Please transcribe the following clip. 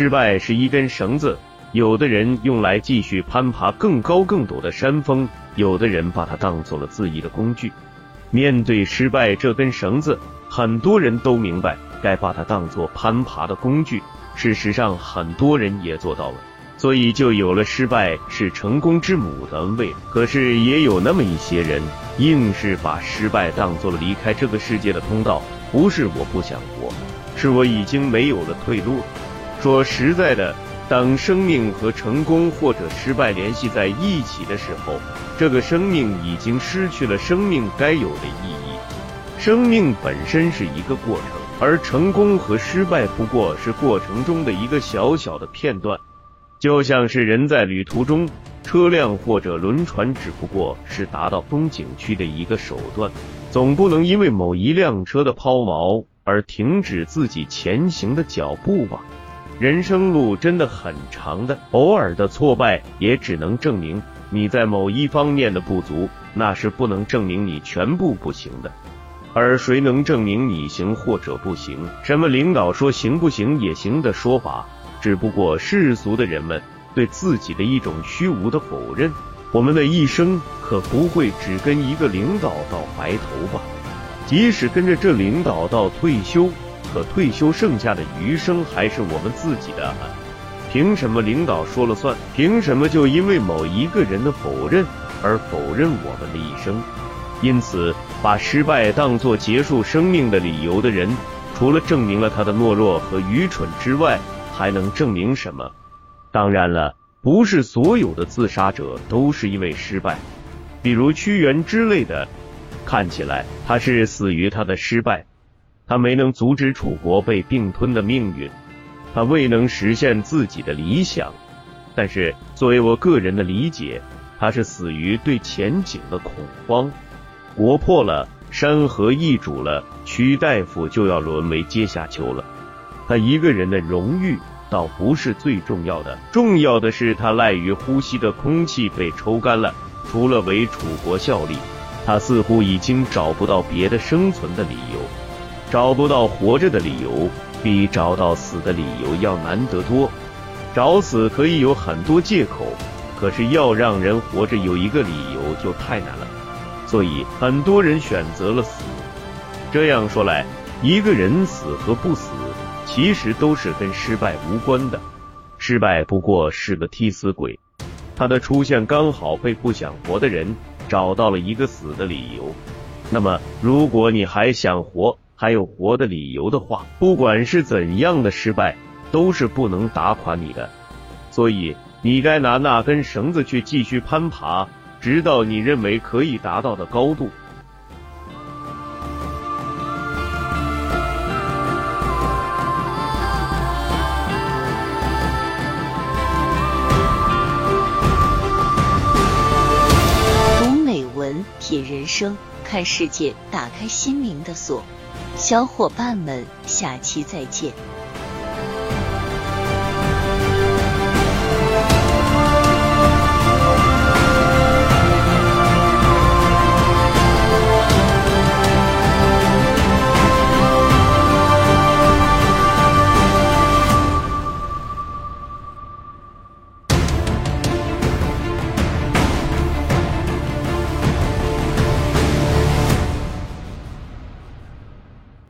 失败是一根绳子，有的人用来继续攀爬更高更陡的山峰，有的人把它当做了自缢的工具。面对失败这根绳子，很多人都明白该把它当做攀爬的工具。事实上，很多人也做到了，所以就有了“失败是成功之母”的安慰。可是也有那么一些人，硬是把失败当做了离开这个世界的通道。不是我不想活，是我已经没有了退路。说实在的，当生命和成功或者失败联系在一起的时候，这个生命已经失去了生命该有的意义。生命本身是一个过程，而成功和失败不过是过程中的一个小小的片段。就像是人在旅途中，车辆或者轮船只不过是达到风景区的一个手段。总不能因为某一辆车的抛锚而停止自己前行的脚步吧？人生路真的很长的，偶尔的挫败也只能证明你在某一方面的不足，那是不能证明你全部不行的。而谁能证明你行或者不行？什么领导说行不行也行的说法，只不过世俗的人们对自己的一种虚无的否认。我们的一生可不会只跟一个领导到白头吧？即使跟着这领导到退休，可退休剩下的余生还是我们自己的。凭什么领导说了算？凭什么就因为某一个人的否认而否认我们的一生？因此，把失败当作结束生命的理由的人，除了证明了他的懦弱和愚蠢之外，还能证明什么？当然了。不是所有的自杀者都是因为失败，比如屈原之类的，看起来他是死于他的失败，他没能阻止楚国被并吞的命运，他未能实现自己的理想。但是作为我个人的理解，他是死于对前景的恐慌。国破了，山河易主了，屈大夫就要沦为阶下囚了。他一个人的荣誉。倒不是最重要的，重要的是他赖于呼吸的空气被抽干了。除了为楚国效力，他似乎已经找不到别的生存的理由，找不到活着的理由，比找到死的理由要难得多。找死可以有很多借口，可是要让人活着有一个理由就太难了。所以很多人选择了死。这样说来，一个人死和不死。其实都是跟失败无关的，失败不过是个替死鬼，他的出现刚好被不想活的人找到了一个死的理由。那么，如果你还想活，还有活的理由的话，不管是怎样的失败，都是不能打垮你的。所以，你该拿那根绳子去继续攀爬，直到你认为可以达到的高度。美文品人生，看世界，打开心灵的锁。小伙伴们，下期再见。